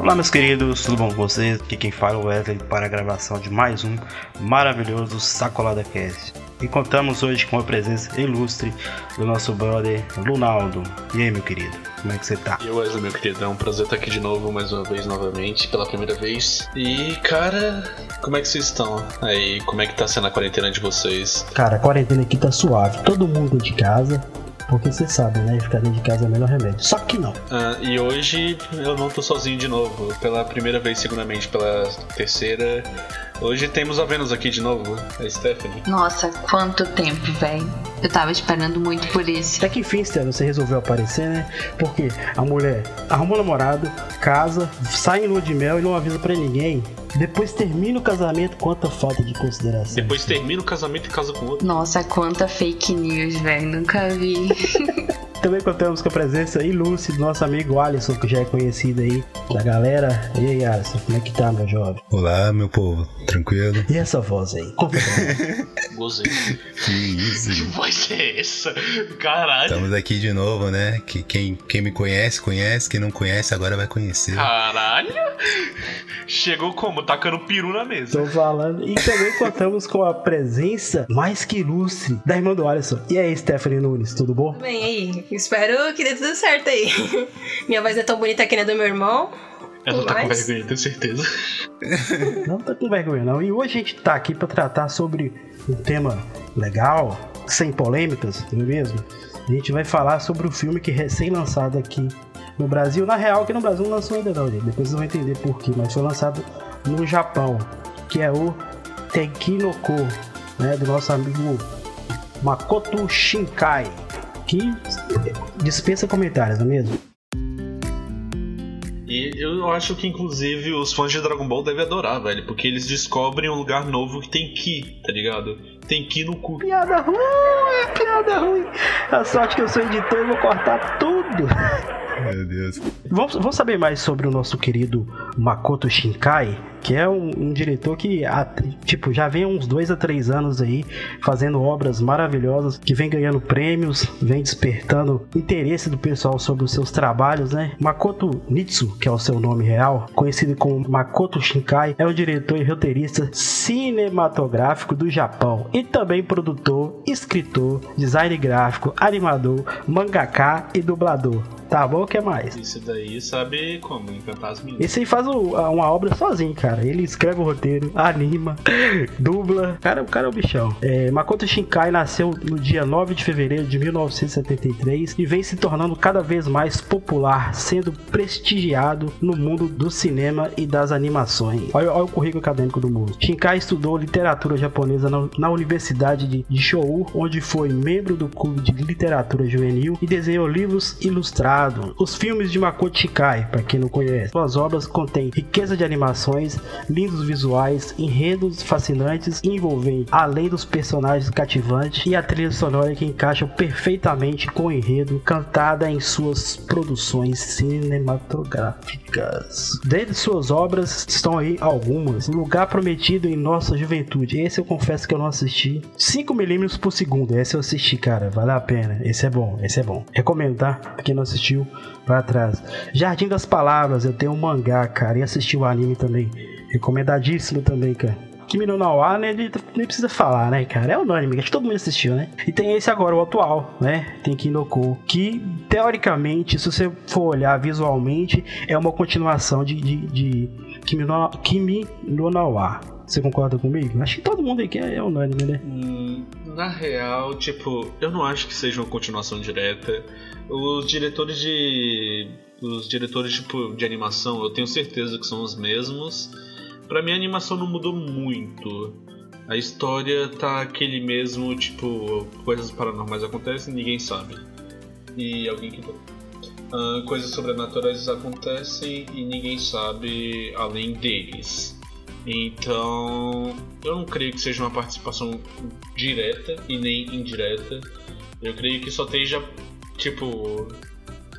Olá, meus queridos, tudo bom com vocês? Aqui quem fala é o Wesley para a gravação de mais um maravilhoso Sacolada Cast. E contamos hoje com a presença ilustre do nosso brother Lunaldo. E aí, meu querido, como é que você tá? E Wesley, meu querido, é um prazer estar aqui de novo, mais uma vez, novamente, pela primeira vez. E, cara, como é que vocês estão? Aí, como é que tá sendo a quarentena de vocês? Cara, a quarentena aqui tá suave, todo mundo de casa, porque você sabe, né? Ficar dentro de casa é o melhor remédio. Só que não. Ah, e hoje eu não tô sozinho de novo, pela primeira vez, seguramente, pela terceira. Hoje temos a Vênus aqui de novo, a Stephanie. Nossa, quanto tempo, velho. Eu tava esperando muito por isso. Até que enfim, Stella, você resolveu aparecer, né? Porque a mulher arruma um namorado, casa, sai em lua de mel e não avisa pra ninguém. Depois termina o casamento, quanta falta de consideração. Depois termina o casamento e casa com outro. Nossa, quanta fake news, velho. Nunca vi. Também contamos com a presença ilustre do nosso amigo Alisson, que já é conhecido aí da galera. E aí, Alisson, como é que tá, meu jovem? Olá, meu povo, tranquilo? E essa voz aí? Gozei. Que isso, que voz é essa? Caralho. Estamos aqui de novo, né? Que quem, quem me conhece, conhece. Quem não conhece, agora vai conhecer. Caralho. Chegou como? Tacando peru na mesa. Tô falando. E também contamos com a presença mais que ilustre da irmã do Alisson. E aí, Stephanie Nunes, tudo bom? Tudo bem aí? Espero que dê tudo certo aí. Minha voz é tão bonita que nem a do meu irmão. Ela tá com vergonha, tenho certeza. Não tá com vergonha, não. E hoje a gente tá aqui pra tratar sobre um tema legal, sem polêmicas, não é mesmo? A gente vai falar sobre o filme que é recém-lançado aqui no Brasil. Na real, aqui no Brasil não lançou ainda não, gente. Depois vocês vão entender por quê. Mas foi lançado no Japão, que é o Tenkinoko, né? Do nosso amigo Makoto Shinkai. Que dispensa comentários, não é mesmo? E eu acho que, inclusive, os fãs de Dragon Ball devem adorar, velho. Porque eles descobrem um lugar novo que tem Ki, tá ligado? Tem Ki no cu. Piada ruim, piada ruim. A sorte que eu sou editor e vou cortar tudo. Meu Deus. Vamos, vamos saber mais sobre o nosso querido Makoto Shinkai, que é um, um diretor que tipo, já vem uns dois a três anos aí fazendo obras maravilhosas, que vem ganhando prêmios, vem despertando interesse do pessoal sobre os seus trabalhos, né? Makoto Nitsu, que é o seu nome real, conhecido como Makoto Shinkai, é um diretor e roteirista cinematográfico do Japão e também produtor, escritor, design gráfico, animador, mangaka e dublador. Tá bom, o que mais? Isso daí sabe como encantar as meninas. Esse aí faz o- a- uma obra sozinho, cara. Ele escreve o roteiro, anima, dubla. Cara, o cara é o bichão. É, Makoto Shinkai nasceu no dia 9 de fevereiro de 1973 e vem se tornando cada vez mais popular, sendo prestigiado no mundo do cinema e das animações. Olha, olha o currículo acadêmico do moço. Shinkai estudou literatura japonesa na, na Universidade de, de Shou, onde foi membro do clube de literatura juvenil e desenhou livros ilustrados. Os filmes de Makoto Shinkai, para quem não conhece, suas obras contêm riqueza de animações, lindos visuais, enredos fascinantes e envolventes, além dos personagens cativantes e a trilha sonora que encaixa perfeitamente com o enredo, cantada em suas produções cinematográficas. Dentre suas obras estão aí algumas. Lugar Prometido em Nossa Juventude. Esse eu confesso que eu não assisti. 5mm por segundo. Esse eu assisti, cara. Vale a pena. Esse é bom. Esse é bom. Recomendo, tá? Pra quem não assistiu, vai atrás. Jardim das Palavras. Eu tenho um mangá, cara. E assisti o anime também. Recomendadíssimo também, cara. Kimi no Nawa, né? ele Nem precisa falar, né, cara? É unânime, acho que todo mundo assistiu, né? E tem esse agora, o atual, né? Tem Kinoko, que teoricamente, se você for olhar visualmente, é uma continuação de, de, de Kimi, no, Kimi no Nawa. Você concorda comigo? Acho que todo mundo aqui é, é unânime, né? Hum, na real, tipo, eu não acho que seja uma continuação direta. Os diretores de. Os diretores tipo, de animação, eu tenho certeza que são os mesmos. Pra mim a animação não mudou muito. A história tá aquele mesmo, tipo, coisas paranormais acontecem e ninguém sabe. E alguém que. Ah, coisas sobrenaturais acontecem e ninguém sabe além deles. Então, eu não creio que seja uma participação direta e nem indireta. Eu creio que só esteja, tipo,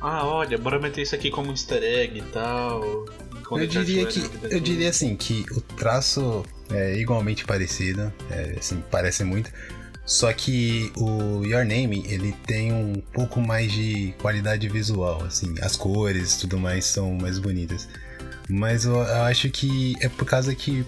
ah, olha, bora meter isso aqui como um easter egg e tal. Eu diria que eu diria assim que o traço é igualmente parecido, é, assim, parece muito. Só que o Your Name, ele tem um pouco mais de qualidade visual, assim, as cores e tudo mais são mais bonitas. Mas eu, eu acho que é por causa que.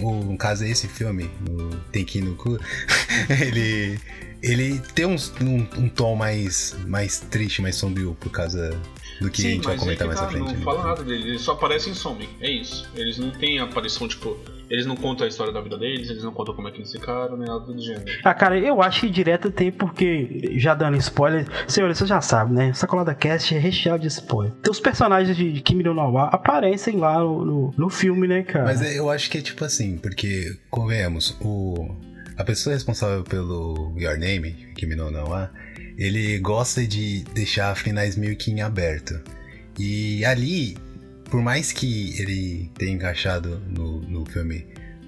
O, no caso, esse filme, o Tenki no Ku, ele. Ele tem um, um, um tom mais, mais triste, mais sombrio por causa do que Sim, a gente vai mas comentar é que mais tá, à frente. Não né? fala nada deles, eles só aparecem e somem. É isso. Eles não têm aparição, tipo. Eles não contam a história da vida deles, eles não contam como é que eles ficaram, nem nada do gênero. Ah, cara, eu acho que direta tem porque, já dando spoiler, senhores, você já sabe, né? Sacolada Cast é recheado de spoiler. Então os personagens de Kimi no Nawa aparecem lá no, no, no filme, né, cara? Mas eu acho que é tipo assim, porque, convenhamos, o, a pessoa responsável pelo Your Name, Kimi no Nawa, ele gosta de deixar finais meio que em aberto. E ali, por mais que ele tenha encaixado no, no filme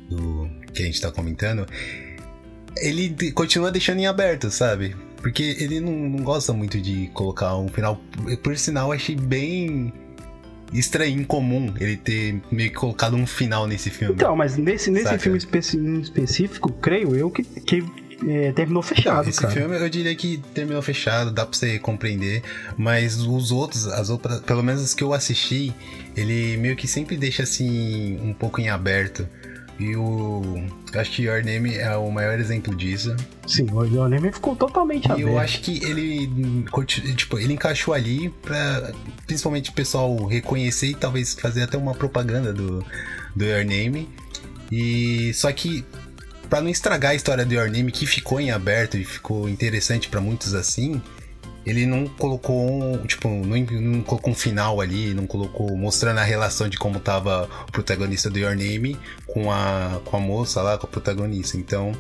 do que a gente tá comentando, ele continua deixando em aberto, sabe? Porque ele não, não gosta muito de colocar um final. Por sinal, achei bem estranho, incomum ele ter meio que colocado um final nesse filme. Então, mas nesse, nesse Saca. filme específico, creio eu que, que é, terminou fechado, Esse cara. filme eu diria que terminou fechado, dá pra você compreender, mas os outros, as outras, pelo menos os que eu assisti, ele meio que sempre deixa assim um pouco em aberto. E o. Acho que Your Name é o maior exemplo disso. Sim, o Your Name ficou totalmente E aberto. eu acho que ele. Tipo, ele encaixou ali pra principalmente o pessoal reconhecer e talvez fazer até uma propaganda do, do Your Name. E. Só que. Pra não estragar a história do Your Name, que ficou em aberto e ficou interessante pra muitos assim, ele não colocou um, tipo, não, não colocou um final ali, não colocou mostrando a relação de como tava o protagonista do Your Name com a, com a moça lá, com a protagonista. Então,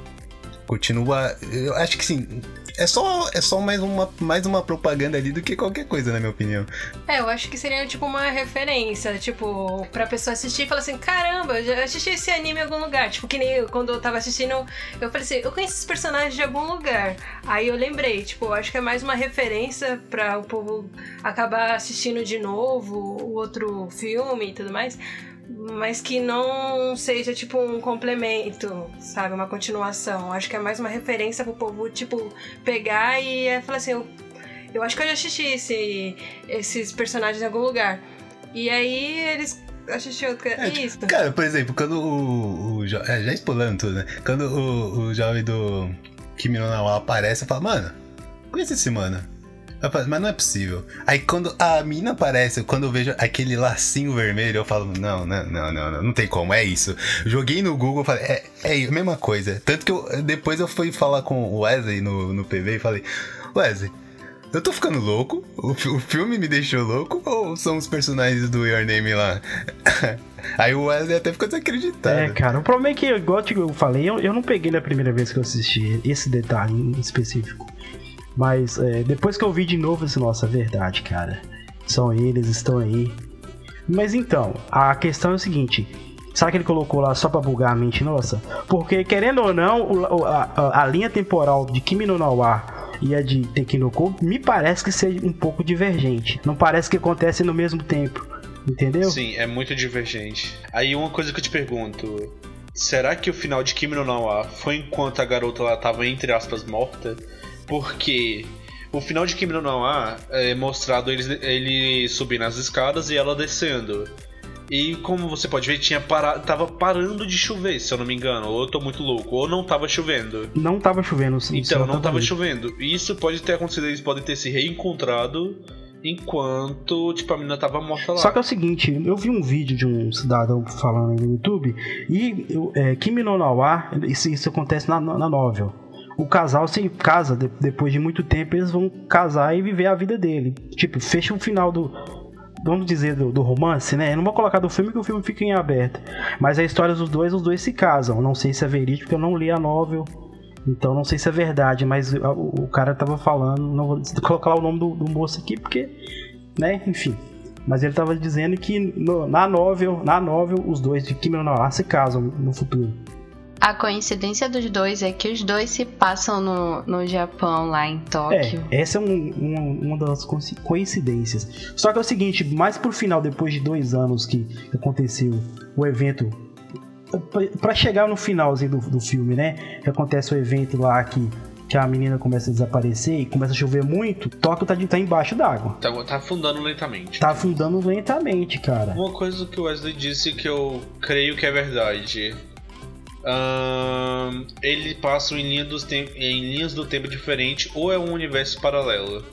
continua. Eu acho que sim. É só, é só mais, uma, mais uma propaganda ali do que qualquer coisa, na minha opinião. É, eu acho que seria tipo uma referência, tipo, pra pessoa assistir e falar assim: caramba, eu já assisti esse anime em algum lugar. Tipo, que nem eu, quando eu tava assistindo, eu falei assim: eu conheço esses personagens de algum lugar. Aí eu lembrei, tipo, eu acho que é mais uma referência pra o povo acabar assistindo de novo o outro filme e tudo mais. Mas que não seja tipo um complemento, sabe? Uma continuação. Acho que é mais uma referência pro povo, tipo, pegar e é, falar assim: eu eu acho que eu já assisti esse- esses personagens em algum lugar. E aí eles assistiram outro. É, tipo, Isso. Cara, por exemplo, quando o. o jo- é, já explorando tudo, né? Quando o, o jovem do Kimi no Nawa aparece, eu falo, mano, conhece esse mano? Mas não é possível. Aí quando a mina aparece, quando eu vejo aquele lacinho vermelho, eu falo, não, não, não, não, não, não tem como, é isso. Joguei no Google, falei, é, é a mesma coisa. Tanto que eu, depois eu fui falar com o Wesley no, no PV e falei, Wesley, eu tô ficando louco? O, o filme me deixou louco? Ou são os personagens do Your Name lá? Aí o Wesley até ficou desacreditado. É, cara, o problema é que, igual eu falei, eu, eu não peguei na primeira vez que eu assisti esse detalhe em específico. Mas é, depois que eu vi de novo, eu disse, nossa, é verdade, cara. São eles, estão aí. Mas então, a questão é o seguinte. Será que ele colocou lá só pra bugar a mente nossa? Porque, querendo ou não, a, a- a linha temporal de Kimi no Nawa e a de Tekinoko me parece que seja um pouco divergente. Não parece que acontece no mesmo tempo. Entendeu? Sim, é muito divergente. Aí uma coisa que eu te pergunto: será que o final de Kimi no Nawa foi enquanto a garota lá tava entre aspas morta? Porque o final de Kimi no Nawa é mostrado eles ele subindo as escadas e ela descendo. E como você pode ver, tinha para... tava parando de chover, se eu não me engano. Ou eu tô muito louco, ou não tava chovendo. Não tava chovendo. sim, Então, não tava chovendo. E isso pode ter acontecido, eles podem ter se reencontrado enquanto, tipo, a menina tava morta lá. Só que é o seguinte, eu vi um vídeo de um cidadão falando no YouTube e eu- é, Kimi no Nawa, isso, isso acontece na, na novel. O casal se casa de- depois de muito tempo, eles vão casar e viver a vida dele. Tipo, fecha o final do. Vamos dizer, do, do romance, né? Eu não vou colocar do filme que o filme fica em aberto. Mas a história dos dois, os dois se casam. Não sei se é verídico, porque eu não li a novel. Então não sei se é verdade, mas o, o cara tava falando. Não vou colocar o nome do, do moço aqui, porque. Né? Enfim. Mas ele tava dizendo que no- na novel, na novel, os dois de Kimi no Nawa se casam no futuro. A coincidência dos dois é que os dois se passam no, no Japão, lá em Tóquio. É, essa é um- um- uma das coinci- coincidências. Só que é o seguinte, mais pro final, depois de dois anos que aconteceu o evento, pra- pra chegar no finalzinho do, do filme, né? Que acontece o evento lá que que a menina começa a desaparecer e começa a chover muito, Tóquio tá, de, tá embaixo d'água. Tá, tá afundando lentamente. Tá afundando lentamente, cara. Uma coisa que o Wesley disse que eu creio que é verdade. Ahn, ele passa em, linha em linhas do tempo diferente ou é um universo paralelo.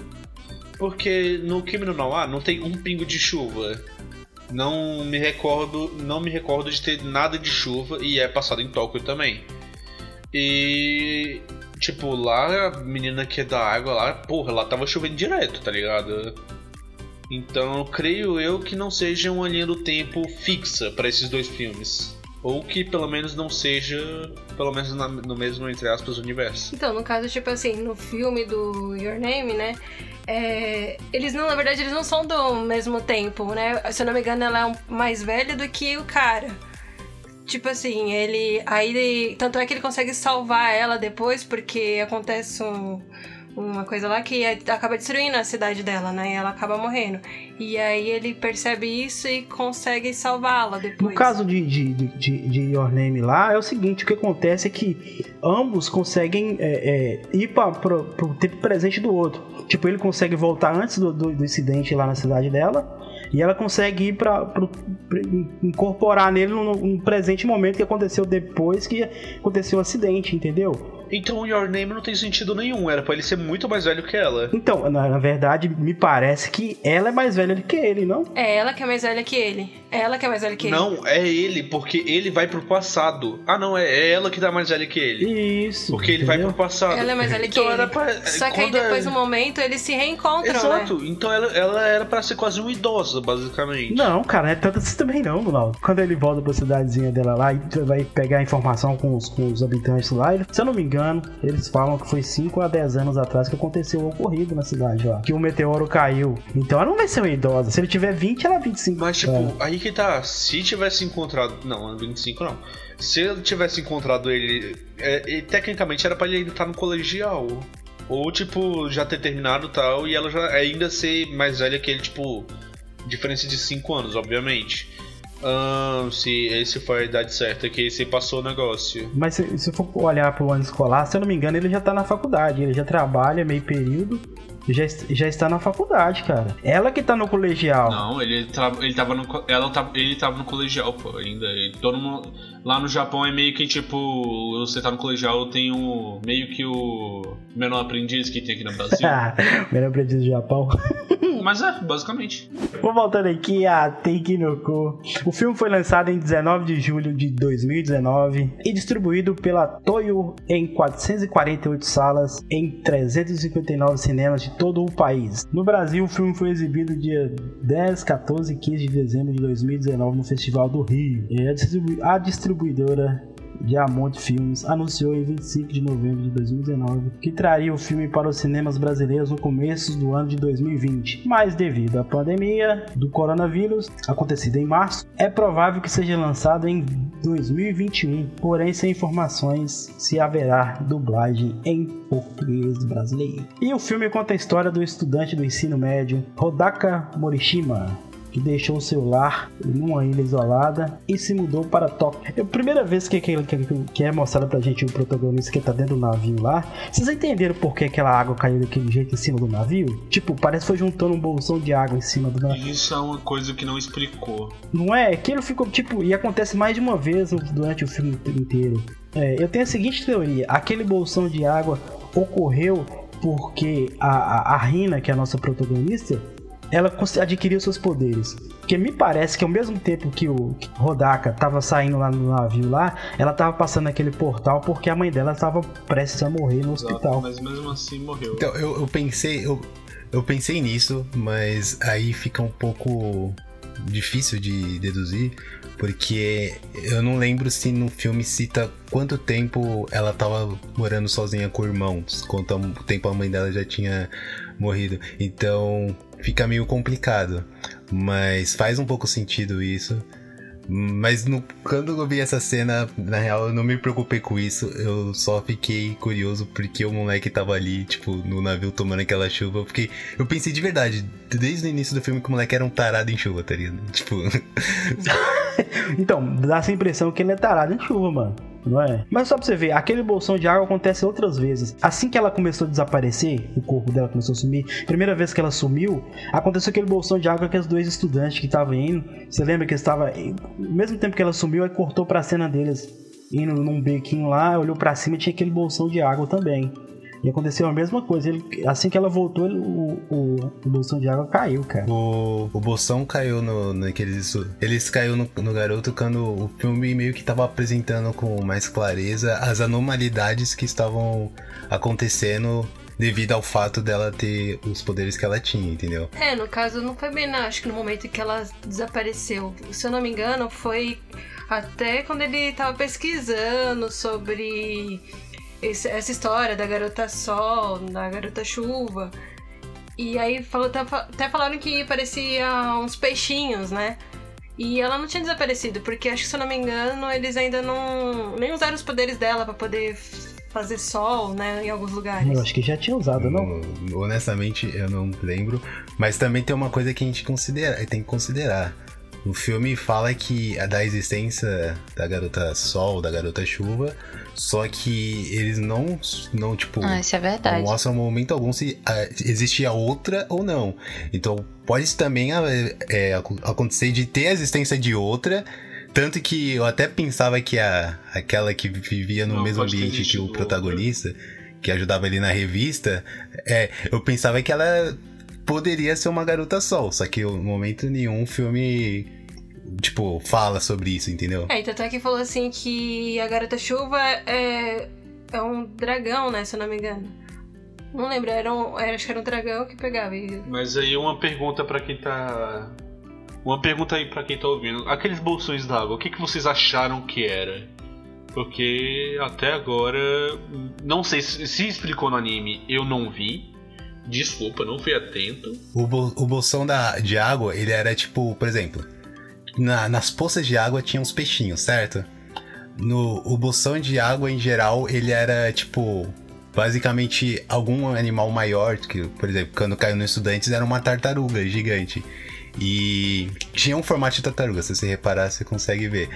Porque no Kimi no Nawa não tem um pingo de chuva. Não me recordo, não me recordo de ter nada de chuva e é passado em Tóquio também. E tipo, lá a menina que é da água lá, porra, lá tava chovendo direto, tá ligado? Então, creio eu que não seja uma linha do tempo fixa para esses dois filmes. Ou que pelo menos não seja, pelo menos na- no mesmo, entre aspas, universo. Então, no caso, tipo assim, no filme do Your Name, né? é, eles não, na verdade, eles não são do mesmo tempo, né? Se eu não me engano, ela é mais velha do que o cara. Tipo assim, ele. Aí Tanto é que ele consegue salvar ela depois, porque acontece um- uma coisa lá que é- acaba destruindo a cidade dela, né? E ela acaba morrendo. E aí ele percebe isso e consegue salvá-la depois. No caso de, de, de, de- Your Name lá, é o seguinte: o que acontece é que ambos conseguem é, é, ir para pro tempo presente do outro. Tipo, ele consegue voltar antes do, do, do incidente lá na cidade dela. E ela consegue ir para incorporar nele no, no presente momento que aconteceu depois que aconteceu o acidente, entendeu? Então Your Name não tem sentido nenhum, era pra ele ser muito mais velho que ela. Então, na, na verdade, me parece que ela é mais velha do que ele, não? É ela que é mais velha que ele. É ela que é mais velha que ele. Não, é ele, porque ele vai pro passado. Ah não, é é ela que tá mais velha que ele. Isso. Porque ele vai entendeu? pro passado. Ela é mais velha que então ele. era pra, Só que aí é- depois, no momento, eles se reencontram, né? Exato, então ela, ela era pra ser quase uma idosa, basicamente. Não, cara, não é tanto assim também não, Ronaldo. Quando ele volta pra cidadezinha dela lá e vai pegar informação com os, com os habitantes lá, ele- se eu não me engano, eles falam que foi 5 a 10 anos atrás que aconteceu o ocorrido na cidade lá. Que o meteoro caiu. Então ela não vai ser uma idosa. Se ele tiver 20, ela é 25. Mas, tipo, É. aí que tá. Se tivesse encontrado. Não, 25 não. Se ele tivesse encontrado ele. é, tecnicamente era pra ele ainda estar no colegial. Ou, tipo, já ter terminado tal. E ela já ainda ser mais velha que ele, tipo. Diferença de 5 anos, obviamente. Ahn, se esse foi a idade certa que se passou o negócio. Mas se, se for olhar pro ano escolar, se eu não me engano, ele já tá na faculdade. Ele já trabalha meio período já, já está na faculdade, cara. Ela que tá no colegial. Não, ele, tra- ele tava no. Ela tava, ele tava no colegial, pô, ainda. E todo mundo. Lá no Japão é meio que tipo. Você tá no colegial, tem o. meio que o. menor aprendiz que tem aqui no Brasil. Melhor aprendiz do Japão. Mas é, basicamente. Vou voltando aqui a Take no Ko. O filme foi lançado em 19 de julho de 2019 e distribuído pela Toyo em 448 salas em 359 cinemas de todo o país. No Brasil, o filme foi exibido dia 10, 14 e 15 de dezembro de 2019 no Festival do Rio. E a, distribu- a distribuidora Diamond Filmes anunciou em 25 de novembro de 2019 que traria o filme para os cinemas brasileiros no começo do ano de 2020. Mas devido à pandemia do coronavírus, acontecida em março, é provável que seja lançado em 2021, porém sem informações se haverá dublagem em português brasileiro. E o filme conta a história do estudante do ensino médio Hodaka Morishima, que deixou seu lar numa ilha isolada e se mudou para Tóquio. É a primeira vez que, que, que, é mostrado pra gente o protagonista que tá dentro do navio lá. Vocês entenderam por que aquela água caiu daquele jeito em cima do navio? Tipo, parece que foi juntando um bolsão de água em cima do navio. Isso é uma coisa que não explicou. Não é? Aquilo ficou tipo. E acontece mais de uma vez durante o filme inteiro. É, eu tenho a seguinte teoria: aquele bolsão de água ocorreu porque a, a, a Rina, que é a nossa protagonista, ela adquiriu seus poderes. Porque me parece que ao mesmo tempo que o Rodaka tava saindo lá no navio lá, ela tava passando naquele portal porque a mãe dela estava prestes a morrer no hospital. Mas mesmo assim morreu. Então, eu, eu pensei, eu, eu pensei nisso, mas aí fica um pouco difícil de deduzir, porque eu não lembro se no filme cita quanto tempo ela tava morando sozinha com irmãos, quanto tempo a mãe dela já tinha morrido. Então fica meio complicado, mas faz um pouco sentido isso. Mas no- quando eu vi essa cena, na real, eu não me preocupei com isso. Eu só fiquei curioso porque o moleque tava ali, tipo, no navio tomando aquela chuva. Porque eu pensei de verdade, desde o início do filme, que o moleque era um tarado em chuva, tá ligado? Tipo, Então, dá essa impressão que ele é tarado em chuva, mano. Não é? Mas só pra você ver, aquele bolsão de água acontece outras vezes. Assim que ela começou a desaparecer, o corpo dela começou a sumir, primeira vez que ela sumiu, aconteceu aquele bolsão de água com os dois estudantes que estavam indo. Você lembra que estava, mesmo tempo que ela sumiu, aí cortou pra cena deles indo num bequinho lá, olhou pra cima tinha aquele bolsão de água também. E aconteceu a mesma coisa. Ele, assim que ela voltou, ele- o, o, o bolsão de água caiu, cara. O, o Bolsão caiu no, naqueles. Eles caiu no, no garoto quando o filme meio que tava apresentando com mais clareza as anormalidades que estavam acontecendo devido ao fato dela ter os poderes que ela tinha, entendeu? É, no caso não foi bem, acho que no momento em que ela desapareceu. Se eu não me engano, foi até quando ele tava pesquisando sobre esse- essa história da garota sol, da garota chuva. E aí falou, até até falaram que parecia uns peixinhos, né? E ela não tinha desaparecido, porque acho que se eu não me engano, eles ainda não. nem usaram os poderes dela pra poder fazer sol, né? Em alguns lugares. Eu acho que já tinha usado, não? Hum, Honestamente, eu não lembro. Mas também tem uma coisa que a gente considera, tem que considerar. O filme fala que a da existência da garota sol, da garota chuva, só que eles não, não tipo, Ah, isso é não verdade. mostram momento algum se ah, existia outra ou não. Então pode também ah, é, ac- acontecer de ter a existência de outra. Tanto que eu até pensava que a, aquela que vivia no Não, mesmo ambiente que o outra. protagonista, que ajudava ele na revista, é, eu pensava que ela poderia ser uma garota sol, só que em momento nenhum o filme, tipo, fala sobre isso, entendeu? É, e tanto é que falou assim que a Garota Chuva é, é um dragão, né? Se eu não me engano. Não lembro, era um, era, acho que era um dragão que pegava. E... Mas aí uma pergunta pra quem tá. Uma pergunta aí pra quem tá ouvindo. Aqueles bolsões d'água, o que, que vocês acharam que era? Porque até agora. Não sei se, se explicou no anime, eu não vi. Desculpa, não fui atento. O, bol- o bolsão da, de água, ele era tipo, por exemplo, na- nas poças de água tinha uns peixinhos, certo? No, o bolsão de água em geral, ele era tipo. Basicamente, algum animal maior, que, por exemplo, quando caiu no Estudantes, era uma tartaruga gigante. E tinha um formato de tartaruga, se você reparar, você consegue ver.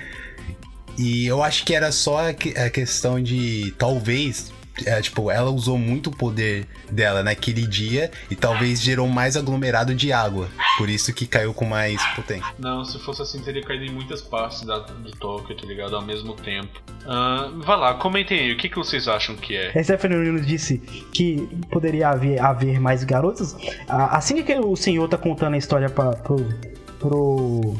E eu acho que era só a questão de talvez. É, tipo, ela usou muito o poder dela naquele dia e talvez gerou mais aglomerado de água. Por isso que caiu com mais potência. Não, se fosse assim, teria caído em muitas partes da, de Tóquio, tá ligado? Ao mesmo tempo. Ah, vai lá, comentem aí, o que, que vocês acham que é? A Stephanie Nunes disse que poderia haver, haver mais garotas. Ah, Assim que o senhor tá contando a história pra, pro, pro,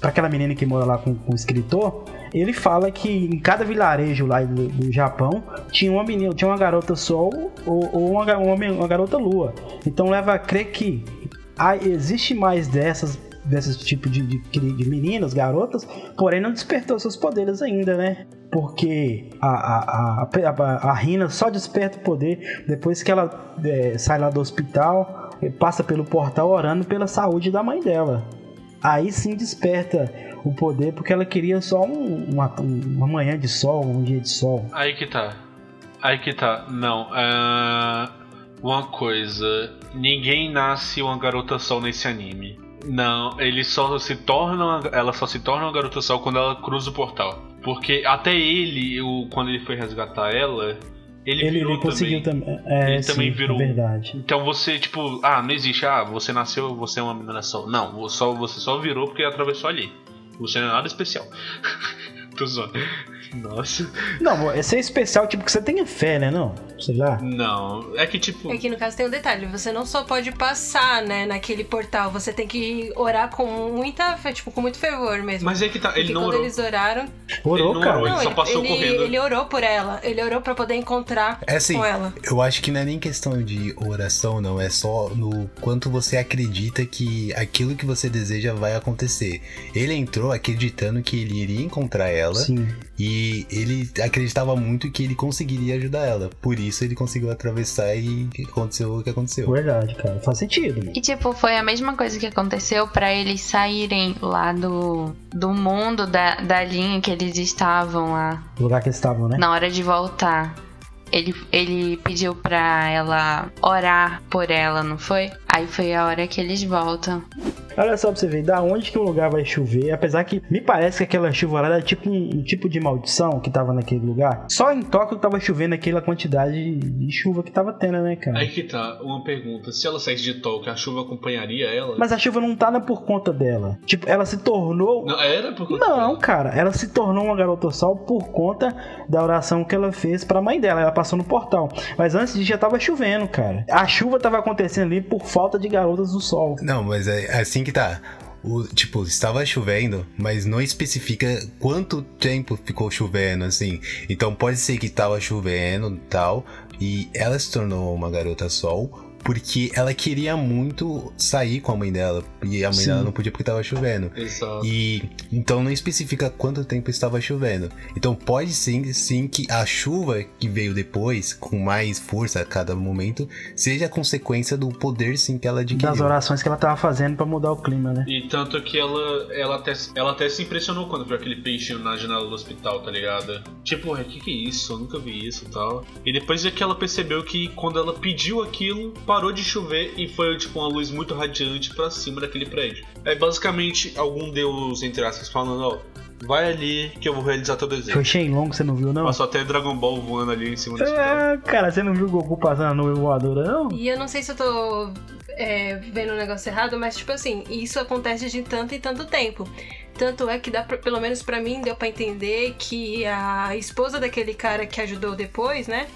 pra aquela menina que mora lá com, com o escritor, ele fala que em cada vilarejo lá do, do Japão tinha uma menina, tinha uma garota sol ou, ou uma, uma, uma garota lua. Então leva a crer que existe mais dessas desses tipo de, de, de meninas, garotas, porém não despertou seus poderes ainda, né? Porque a, a, a, a, a Rina só desperta o poder depois que ela é, sai lá do hospital, e passa pelo portal orando pela saúde da mãe dela. Aí sim desperta o poder porque ela queria só um- uma, uma manhã de sol, um dia de sol. Aí que tá. Aí que tá. Não, ah, uma coisa. Ninguém nasce uma garota sol nesse anime. Não, ele só se torna. uma- Ela só se torna uma garota sol quando ela cruza o portal. Porque até ele, o, quando ele foi resgatar ela, ele, Ele, virou ele conseguiu também. também. É, Ele sim, também virou- É verdade. Então você, tipo, ah, não existe, ah, você nasceu, você é uma menina sol. Não, só, você só virou porque atravessou ali. Não é nada especial. Tô zoando. Nossa. Não, esse é especial, tipo, que você tenha fé, né? Não? Sei lá. Não, é que tipo. É que no caso tem um detalhe, você não só pode passar, né, naquele portal, você tem que orar com muita fé, tipo, com muito fervor mesmo. Mas é que tá, Porque ele não quando orou. eles oraram. Orou, não cara. orou. Ele não, só passou ele, correndo. ele orou por ela. Ele orou pra poder encontrar É assim, com ela. eu acho que não é nem questão de oração, não. É só no quanto você acredita que aquilo que você deseja vai acontecer. Ele entrou acreditando que ele iria encontrar ela Sim. e ele acreditava muito que ele conseguiria ajudar ela. Por isso ele conseguiu atravessar e aconteceu o que aconteceu. Verdade, cara. Faz sentido, mano. E tipo, foi a mesma coisa que aconteceu pra eles saírem lá do, do mundo da, da linha que eles estavam lá O lugar que eles estavam, né? na hora de voltar. Ele, ele pediu pra ela orar por ela, não foi? Aí foi a hora que eles voltam. Olha só pra você ver, da onde que um lugar vai chover, apesar que me parece que aquela chuva lá era tipo um, um tipo de maldição que tava naquele lugar. Só em Tóquio tava chovendo aquela quantidade de chuva que tava tendo, né, cara? Aí que tá, uma pergunta. Se ela saísse de Tóquio, a chuva acompanharia ela? Mas a chuva não tá na por conta dela. Tipo, ela se tornou. Não, era por conta Não, dela? cara, ela se tornou uma garota sol por conta da oração que ela fez pra mãe dela. Ela passou no portal. Mas antes disso já tava chovendo, cara. A chuva tava acontecendo ali por falta de garotas do sol. Não, mas é assim que tá. O, tipo, estava chovendo, mas não especifica quanto tempo ficou chovendo, assim. Então pode ser que estava chovendo e tal, e ela se tornou uma garota sol porque ela queria muito sair com a mãe dela. E a mãe Sim. dela não podia porque estava chovendo. Exato. E então não especifica quanto tempo estava chovendo. Então pode sim, sim que a chuva que veio depois, com mais força a cada momento, seja consequência do poder sim que ela adquiriu. Das orações que ela tava fazendo pra mudar o clima, né? E tanto que ela, ela, até, ela até se impressionou quando viu aquele peixinho na janela do hospital, tá ligado? Tipo, o que que é isso? Eu nunca vi isso e tal. E depois é que ela percebeu que quando ela pediu aquilo, parou de chover e foi tipo uma luz muito radiante pra cima daquele prédio. Aí basicamente algum deus, entre aspas, falando, ó, vai ali que eu vou realizar teu desejo. Foi Shenlong, você não viu, não? Passou até Dragon Ball voando ali em cima do. Ah, cara, você não viu o Goku passando na nuvem voadora, não? E eu não sei se eu tô é, vendo o negócio errado, mas tipo assim, isso acontece de tanto e tanto tempo. Tanto é que dá pra, pelo menos pra mim deu pra entender que a esposa daquele cara que ajudou depois, né?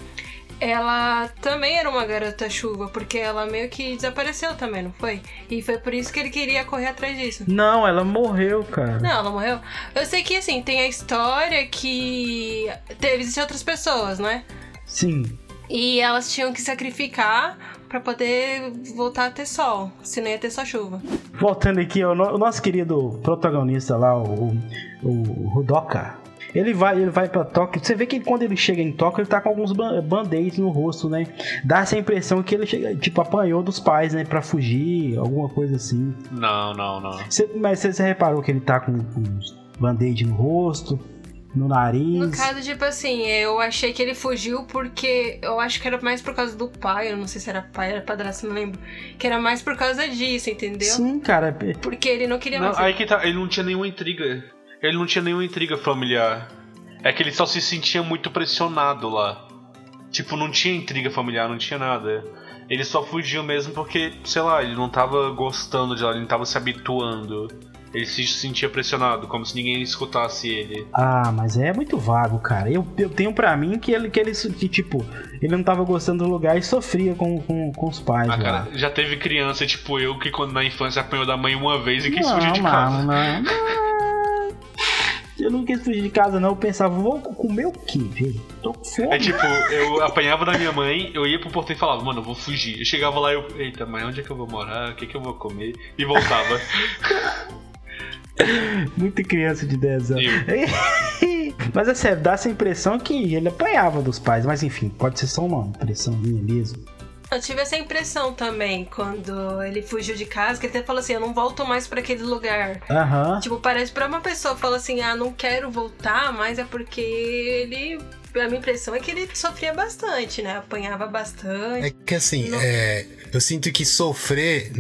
Ela também era uma garota chuva, porque ela meio que desapareceu também, não foi? E foi por isso que ele queria correr atrás disso. Não, ela morreu, cara. Não, ela morreu. Eu sei que assim, tem a história que teve existem outras pessoas, né? Sim. E elas tinham que sacrificar pra poder voltar a ter sol, senão ia ter só chuva. Voltando aqui, o nosso querido protagonista lá, o, o Rudoka. Ele vai, ele vai pra Tóquio. Você vê que quando ele chega em Tóquio, ele tá com alguns ban- band-aids no rosto, né? Dá essa impressão que ele chega, tipo, apanhou dos pais, né? Pra fugir, alguma coisa assim. Não, não, não. Você- mas você, você reparou que ele tá com, com uns band-aid no rosto, no nariz? No caso, tipo assim, eu achei que ele fugiu porque eu acho que era mais por causa do pai, eu não sei se era pai, era padrasto, não lembro. Que era mais por causa disso, entendeu? Sim, cara. é- Porque ele não queria Não, mais. aí que tá, ele não tinha nenhuma intriga. Ele não tinha nenhuma intriga familiar. É que ele só se sentia muito pressionado lá. Tipo, não tinha intriga familiar, não tinha nada. Ele só fugiu mesmo porque, sei lá, ele não tava gostando de lá, ele não tava se habituando. Ele se sentia pressionado, como se ninguém escutasse ele. Ah, mas é muito vago, cara. Eu, eu tenho pra mim que ele, que ele, que tipo, ele não tava gostando do lugar e sofria com, com, com os pais Ah, lá. cara, já teve criança tipo eu que quando na infância apanhou da mãe uma vez e quis não, fugir de não, casa. não, não. Eu não quis fugir de casa, não. Eu pensava, vou comer o quê, velho? Tô com fome. É tipo, eu apanhava da minha mãe, eu ia pro portão e falava, mano, eu vou fugir. Eu chegava lá e eu, eita, mas onde é que eu vou morar? O que, que eu vou comer? E voltava. Muita criança de 10 anos. Mas é sério, dá essa impressão que ele apanhava dos pais. Mas enfim, pode ser só uma impressão minha mesmo. Eu tive essa impressão também quando ele fugiu de casa, que ele até falou assim: eu não volto mais pra aquele lugar. Aham. Tipo, parece pra uma pessoa que fala assim: ah, não quero voltar, mas é porque ele. A minha impressão é que ele sofria bastante, né? Apanhava bastante. É que assim, Não. é, eu sinto que sofrer.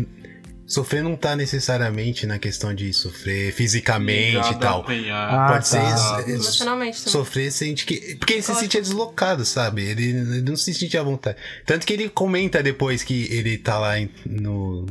Sofrer não tá necessariamente na questão de sofrer fisicamente e Ligado a tal. Ah, Pode ser tá. isso- isso- Emocionalmente também. Sofrer sente que. Porque ele se sentia deslocado, sabe? Ele, ele não se sentia à vontade. Tanto que ele comenta depois que ele tá lá em, no,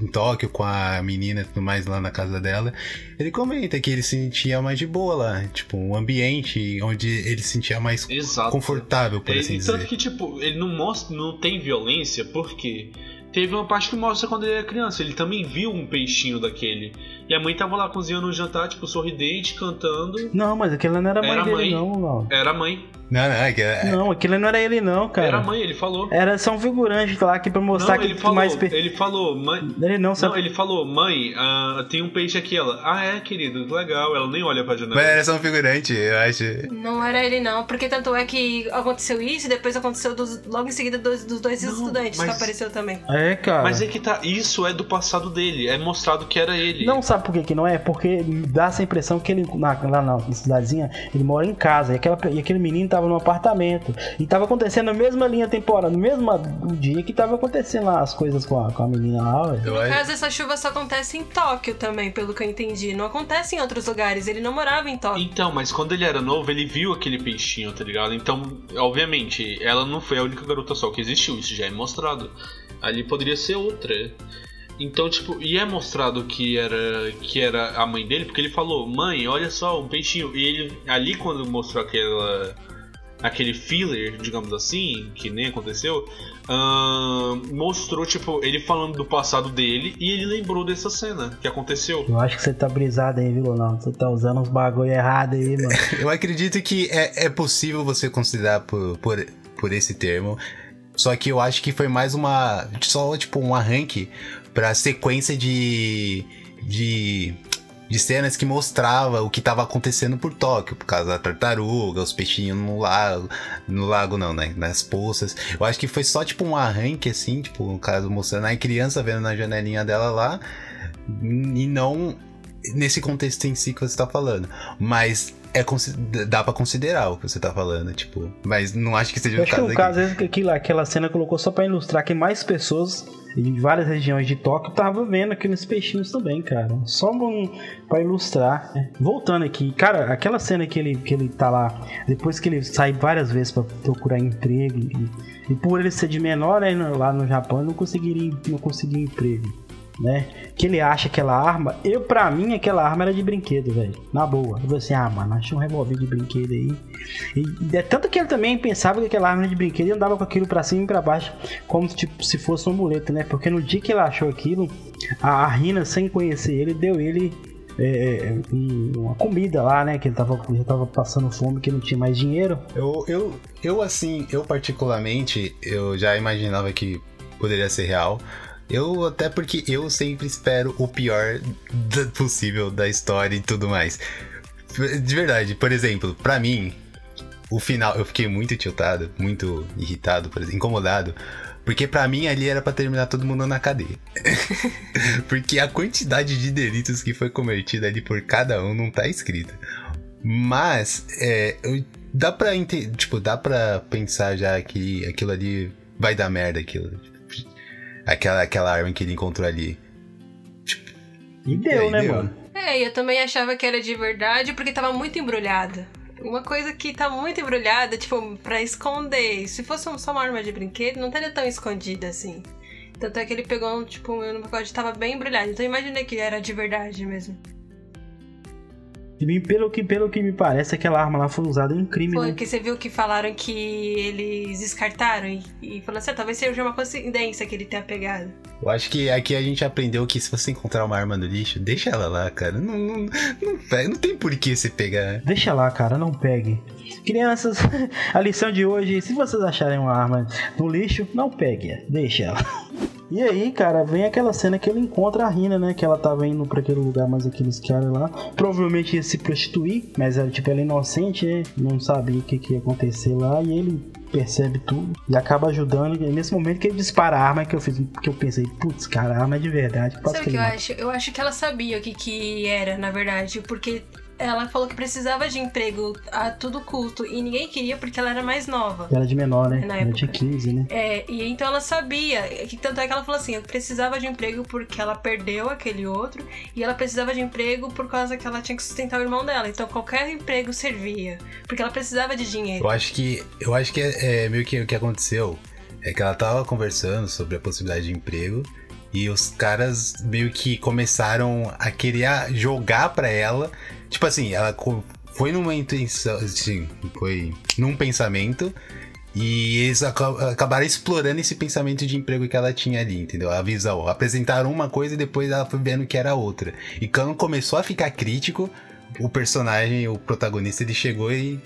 em Tóquio com a menina e tudo mais lá na casa dela. Ele comenta que ele se sentia mais de boa lá. Tipo, um ambiente onde ele se sentia mais Exato. confortável, por E- assim e tanto dizer. que, tipo, ele não mostra, não tem violência, porque teve uma parte que mostra quando ele era criança. Ele também viu um peixinho daquele. E a mãe tava lá cozinhando um jantar, tipo, sorridente, cantando. Não, mas aquilo não era mãe Era dele, mãe. não, não. Era a mãe. Não, não, é que é- Não, aquilo não era ele, não, cara. Era a mãe, ele falou. Era só um figurante lá aqui pra mostrar não, que ele que falou, mais. pe- ele falou, mãe. Ele não Não, sabe. ele falou, mãe, ah, tem um peixe aqui. Ela, ah, é, querido, que legal. Ela nem olha pra janela. Mas era só um figurante, eu acho. Não era ele, não, porque tanto é que aconteceu isso e depois aconteceu dos- logo em seguida dos, dos dois Não, estudantes que mas- apareceu também. É, cara. Mas é que tá, isso é do passado dele. É mostrado que era ele. Não sabe por que, que não é? Porque dá essa impressão que ele, na, lá na cidadezinha, ele mora em casa. E, aquela, e aquele menino tava no apartamento. E tava acontecendo a mesma linha temporal, no mesmo dia que tava acontecendo lá as coisas com a, com a menina lá, ué. No caso, essa chuva só acontece em Tóquio também, pelo que eu entendi. Não acontece em outros lugares. Ele não morava em Tóquio. Então, mas quando ele era novo, ele viu aquele peixinho, tá ligado? Então, obviamente, ela não foi a única garota sol que existiu, isso já é mostrado. Ali poderia ser outra. Então, tipo, e é mostrado que era que era a mãe dele, porque ele falou, mãe, olha só, um peixinho. E ele, ali quando mostrou aquela. aquele filler, digamos assim, que nem aconteceu, ahn, mostrou, tipo, ele falando do passado dele e ele lembrou dessa cena que aconteceu. Eu acho que você tá brisado aí, viu, não? Você tá usando uns bagulho errado aí, mano. Eu acredito que é, é possível você considerar por, por, por esse termo. Só que eu acho que foi mais uma. Só tipo um arranque pra sequência de. de. de cenas que mostrava o que tava acontecendo por Tóquio, por causa da tartaruga, os peixinhos no lago. No lago não, né? Nas poças. Eu acho que foi só tipo um arranque, assim, tipo, no caso, mostrando a criança vendo na janelinha dela lá. E não nesse contexto em si que você tá falando. Mas é dá pra considerar o que você tá falando, tipo. Mas não acho que seja Eu o acho que caso no aqui. caso, é que aquilo, aquela cena colocou só pra ilustrar que mais pessoas em várias regiões de Tóquio tava vendo aqueles peixinhos também, cara. Só um, pra ilustrar. né? Voltando aqui, cara, aquela cena que ele, que ele tá lá, depois que ele sai várias vezes pra procurar emprego, e, e por ele ser de menor, né, lá no Japão, não conseguiria, não conseguia emprego. Né? Que ele acha aquela arma. Eu, pra mim, aquela arma era de brinquedo, velho. Na boa. Eu falei assim, ah, mano, achei um revólver de brinquedo aí. E, é tanto que ele também pensava que aquela arma era de brinquedo e andava com aquilo pra cima e pra baixo, como tipo, se fosse um amuleto, né? Porque no dia que ele achou aquilo, a, Rina, sem conhecer ele, deu ele é, um- uma comida lá, né? Que ele tava, já tava passando fome, que não tinha mais dinheiro. Eu, eu, eu, assim, eu particularmente, eu já imaginava que poderia ser real. Eu, até porque eu sempre espero o pior possível da história e tudo mais. De verdade, por exemplo, pra mim, o final, eu fiquei muito tiltado, muito irritado, incomodado. Porque pra mim ali era pra terminar todo mundo na cadeia. porque a quantidade de delitos que foi cometida ali por cada um não tá escrita. Mas, é, dá ente- tipo, dá pra pensar já que aquilo ali vai dar merda, aquilo. Aquela, aquela arma que ele encontrou ali. E deu, aí, né, deu. mano? É, e eu também achava que era de verdade porque tava muito embrulhada. Uma coisa que tá muito embrulhada, tipo, pra esconder. Se fosse só uma arma de brinquedo, não teria tão escondida assim. Tanto é que ele pegou, tipo, no pacote tava bem embrulhado. Então eu imaginei que era de verdade mesmo. E pelo que, pelo que me parece, aquela arma lá foi usada em um crime, Foi né? que você viu que falaram que eles descartaram e, e falaram assim, ah, talvez seja uma coincidência que ele tenha pegado. Eu acho que aqui a gente aprendeu que se você encontrar uma arma no lixo, deixa ela lá, cara. Não, não, não, pega- não tem por que você pegar. Deixa lá, cara, não pegue. Crianças, a lição de hoje, se vocês acharem uma arma no lixo, não pegue, deixa ela. E aí, cara, vem aquela cena que ele encontra a Rina, né? Que ela tava indo pra aquele lugar, mas aqueles caras lá. Provavelmente ia se prostituir, mas ela, tipo, ela é inocente, né? Não sabia o que, que ia acontecer lá. E ele percebe tudo e acaba ajudando. E é nesse momento que ele dispara a arma que eu fiz, que eu pensei, putz, cara, a arma é de verdade. Sabe o que que eu acho? Eu acho que ela sabia o que, que era, na verdade, porque ela falou que precisava de emprego a todo custo e ninguém queria porque ela era mais nova. Ela é de menor, né? Na Ela época. tinha 15, né? É, e então ela sabia, que tanto é que ela falou assim, eu precisava de emprego porque ela perdeu aquele outro e ela precisava de emprego por causa que ela tinha que sustentar o irmão dela. Então qualquer emprego servia, porque ela precisava de dinheiro. Eu acho que. Eu acho que é, é meio que o que aconteceu. É que ela tava conversando sobre a possibilidade de emprego. E os caras meio que começaram a querer jogar pra ela. Tipo assim, ela foi numa intenção. Assim, foi num pensamento. E eles aca- acabaram explorando esse pensamento de emprego que ela tinha ali, entendeu? A visão. Apresentaram uma coisa e depois ela foi vendo que era outra. E quando começou a ficar crítico, o personagem, o protagonista, ele chegou e.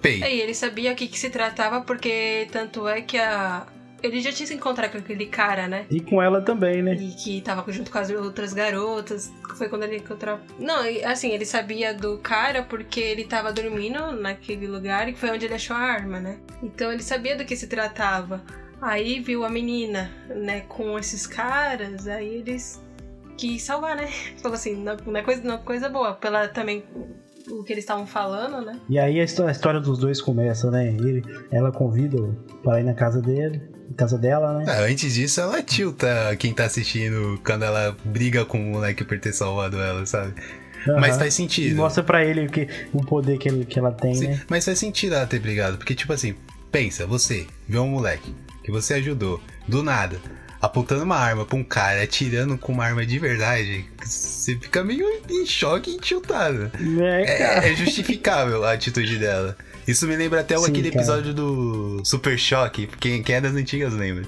Pei. É, e ele sabia o que, que se tratava, porque tanto é que a. Ele já tinha se encontrado com aquele cara, né? E com ela também, né? E que tava junto com as outras garotas. Foi quando ele encontrou. Não, assim, ele sabia do cara porque ele tava dormindo naquele lugar e foi onde ele achou a arma, né? Então ele sabia do que se tratava. Aí viu a menina, né, com esses caras, aí eles quis salvar, né? Falou assim, não, é coisa, não é coisa boa. Pela também o que eles estavam falando, né? E aí a histó- a história dos dois começa, né? Ele, ela convida para ir na casa dele, na casa dela, né? Ah, antes disso, ela tilta quem tá assistindo quando ela briga com o moleque por ter salvado ela, sabe? Mas Aham. faz E sentido. mostra pra ele que, o poder que, ele- que ela tem, Sim, né? Mas faz sentido ela ter brigado, porque, tipo assim, pensa, você vê um moleque que você ajudou, do nada, apontando uma arma pra um cara, atirando com uma arma de verdade, você fica meio em choque e tiltado. É. É, é justificável a atitude dela. Isso me lembra até Sim, aquele cara. episódio do Super Choque, quem, quem é das antigas lembra.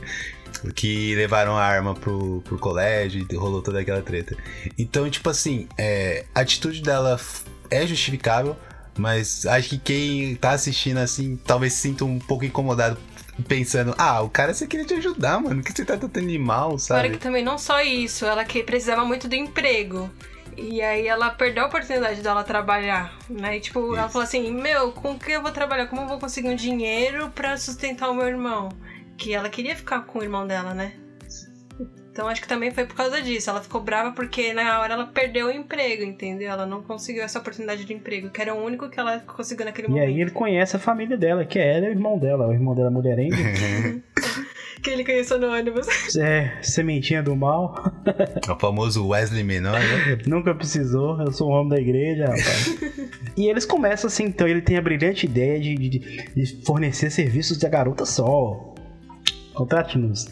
Que levaram a arma pro, pro colégio e rolou toda aquela treta. Então, tipo assim, é, a atitude dela é justificável, mas acho que quem tá assistindo assim, talvez se sinta um pouco incomodado pensando, ah, o cara você queria te ajudar, mano, que você tá tratando de mal, Fora sabe? que também não só isso, ela que precisava muito do emprego. E aí ela perdeu a oportunidade dela trabalhar, né? E, tipo, ela Isso. falou assim, meu, com o que eu vou trabalhar? Como eu vou conseguir um dinheiro pra sustentar o meu irmão? Que ela queria ficar com o irmão dela, né? Então acho que também foi por causa disso. Ela ficou brava porque na hora ela perdeu o emprego, entendeu? Ela não conseguiu essa oportunidade de emprego, que era o único que ela conseguiu naquele E momento. aí ele conhece a família dela, que é ela e o irmão dela. O irmão dela é mulherengo. Que ele conheceu no ônibus. é sementinha do mal. o famoso Wesley menor, né? Nunca precisou. Eu sou um homem da igreja, rapaz. e eles começam assim, então ele tem a brilhante ideia de, de- de fornecer serviços de garota sol. Contrate-nos.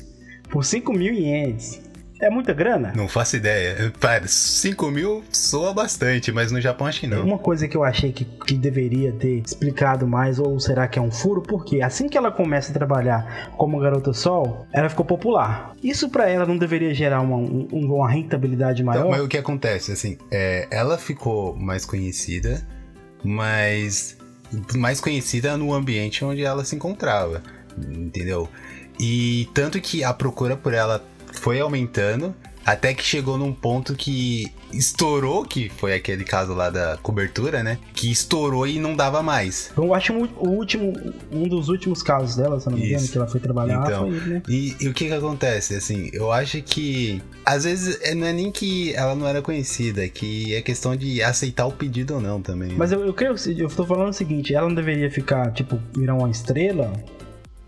Por 5 mil ienes. É muita grana? Não faço ideia. Para, 5 mil soa bastante, mas no Japão acho que não. Uma coisa que eu achei que, que deveria ter explicado mais, ou será que é um furo? Porque assim que ela começa a trabalhar como garota sol, ela ficou popular. Isso pra ela não deveria gerar uma, um- uma rentabilidade maior? Então, mas o que acontece, assim, é, ela ficou mais conhecida, mas mais conhecida no ambiente onde ela se encontrava, entendeu? E tanto que a procura por ela foi aumentando, até que chegou num ponto que estourou, que foi aquele caso lá da cobertura, né? Que estourou e não dava mais. Eu acho o último, um dos últimos casos dela, se eu não me engano, que ela foi trabalhar, Então, foi ele, né? E, e o que que acontece? Assim, eu acho que às vezes é- não é nem que ela não era conhecida, que é questão de aceitar o pedido ou não também. né? Mas eu, eu creio, eu tô falando o seguinte, ela não deveria ficar, tipo, virar uma estrela,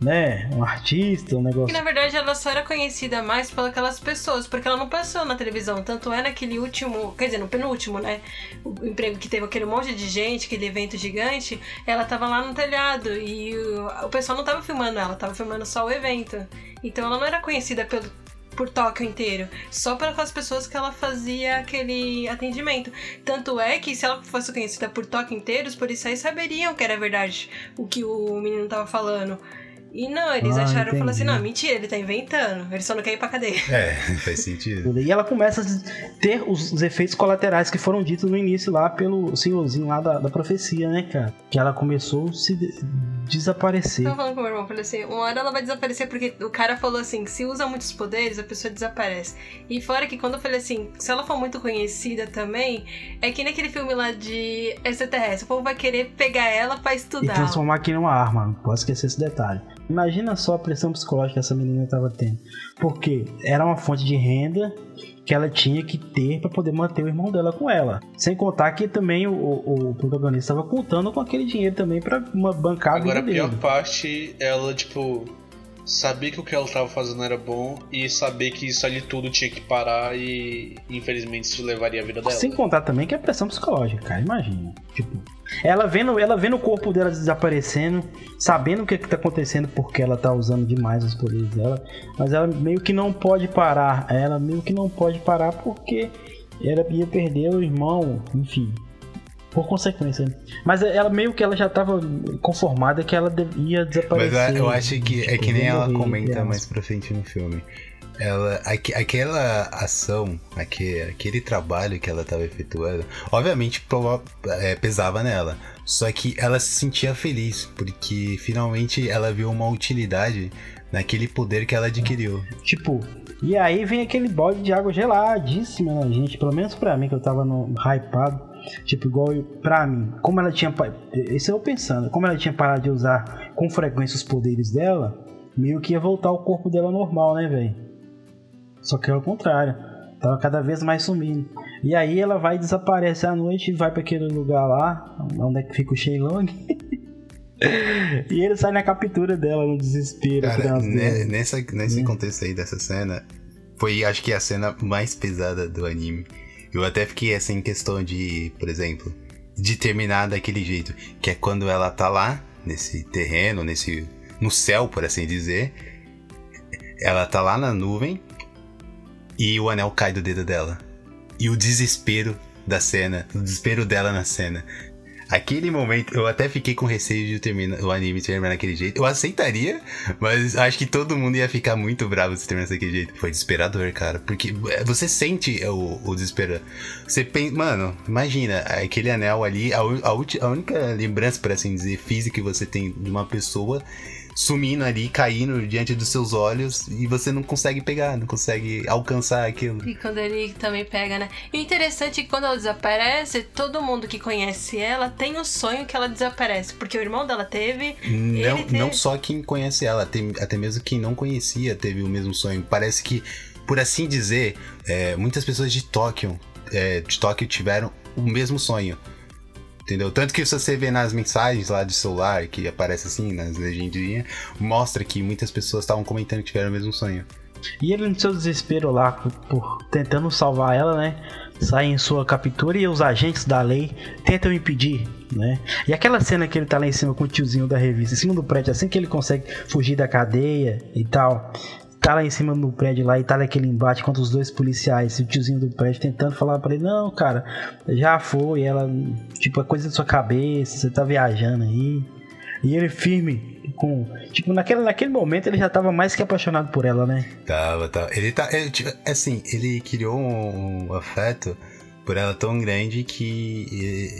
né? Um artista, um Que negócio. na verdade ela só era conhecida mais pelas pessoas, porque ela não passou na televisão. Tanto é naquele último, quer dizer, no penúltimo, né? O emprego que teve aquele monte de gente, aquele evento gigante, ela tava lá no telhado e o, o pessoal não tava filmando ela, tava filmando só o evento. Então ela não era conhecida pelo, por Tóquio inteiro, só pelas pessoas que ela fazia aquele atendimento. Tanto é que se ela fosse conhecida por Tóquio inteiro, os policiais saberiam que era verdade o que o menino tava falando. E não, eles Ah, acharam, falaram assim, não, mentira, ele tá inventando, ele só não quer ir pra cadeia. É, faz sentido. E ela começa a ter os, os efeitos colaterais que foram ditos no início lá pelo senhorzinho lá da, da profecia, né, cara? Que ela começou a se de- desaparecer. Tava falando com o meu irmão, falei assim, uma hora ela vai desaparecer porque o cara falou assim, que se usa muitos poderes, a pessoa desaparece. E fora que quando eu falei assim, se ela for muito conhecida também, é que naquele filme lá de extraterrestre, o povo vai querer pegar ela pra E estudar. transformar aqui numa arma, não pode esquecer esse detalhe. Imagina só a pressão psicológica que essa menina estava tendo. Porque era uma fonte de renda que ela tinha que ter para poder manter o irmão dela com ela. Sem contar que também o, o- o protagonista estava contando com aquele dinheiro também para bancar a Agora a pior dele. parte, ela, tipo, saber que o que ela tava fazendo era bom e saber que isso ali tudo tinha que parar e infelizmente isso levaria a vida dela. Sem contar também que é pressão psicológica, cara. Imagina. Tipo, ela vendo, ela vendo o corpo dela desaparecendo, sabendo o que, que tá acontecendo porque ela tá usando demais os poderes dela, mas ela meio que não pode parar. Ela meio que não pode parar porque ela ia perder o irmão, enfim. Por consequência. Mas ela meio que ela já tava conformada que ela devia Mas desaparecer. eu, eu acho que é que nem ia ela comenta mais pra frente no filme. Ela, aque- aquela ação, aque- aquele trabalho que ela estava efetuando, obviamente é, pesava nela. Só que ela se sentia feliz, porque finalmente ela viu uma utilidade naquele poder que ela adquiriu. Tipo, e aí vem aquele balde de água geladíssima na gente, pelo menos pra mim, que eu tava no hypado. Tipo, igual pra mim, como ela tinha. Isso eu pensando, como ela tinha parado de usar com frequência os poderes dela, meio que ia voltar o corpo dela normal, né, velho? Só que é o contrário. Tava cada vez mais sumindo. E aí ela vai desaparecer à noite e vai para aquele lugar lá, onde é que fica o Shenlong. e ele sai na captura dela no desespero. Cara, né, nessa, nesse Hum. contexto aí dessa cena, foi acho que a cena mais pesada do anime. Eu até fiquei assim em questão de, por exemplo, de terminar daquele jeito. Que é quando ela tá lá, nesse terreno, nesse. no céu, por assim dizer. Ela tá lá na nuvem e o anel cai do dedo dela. E o desespero da cena, o desespero dela na cena. Aquele momento, eu até fiquei com receio de terminar, o anime terminar daquele jeito. Eu aceitaria, mas acho que todo mundo ia ficar muito bravo se terminasse daquele jeito. Foi desesperador, cara. Porque é, você sente o, o desespero. Você pensa, mano, imagina, aquele anel ali, a, a, a única lembrança, por assim dizer, física que você tem de uma pessoa sumindo ali, caindo diante dos seus olhos e você não consegue pegar, não consegue alcançar aquilo. E quando ele também pega, né? E o interessante é que quando ela desaparece, todo mundo que conhece ela tem o sonho que ela desaparece. Porque o irmão dela teve. Não, teve- não só quem conhece ela, até mesmo quem não conhecia teve o mesmo sonho. Parece que, por assim dizer, é, muitas pessoas de Tóquio, é, de Tóquio tiveram o mesmo sonho. Entendeu? Tanto que se você vê nas mensagens lá de celular, que aparece assim, nas legendinhas, mostra que muitas pessoas estavam comentando que tiveram o mesmo sonho. E ele, no seu desespero lá, por, tentando salvar ela, né? Sai em sua captura e os agentes da lei tentam impedir, né? E aquela cena que ele tá lá em cima com o tiozinho da revista, em cima do prédio, assim que ele consegue fugir da cadeia e tal. Tá lá em cima do prédio lá e tá naquele embate contra os dois policiais, o tiozinho do prédio tentando falar pra ele, não, cara, já foi, ela, tipo, é coisa da sua cabeça, você tá viajando aí. E ele firme, com. Tipo, naquele, naquele momento ele já tava mais que apaixonado por ela, né? Tava, tava. Ele tá. ele, tipo, assim, ele criou um afeto por ela tão grande que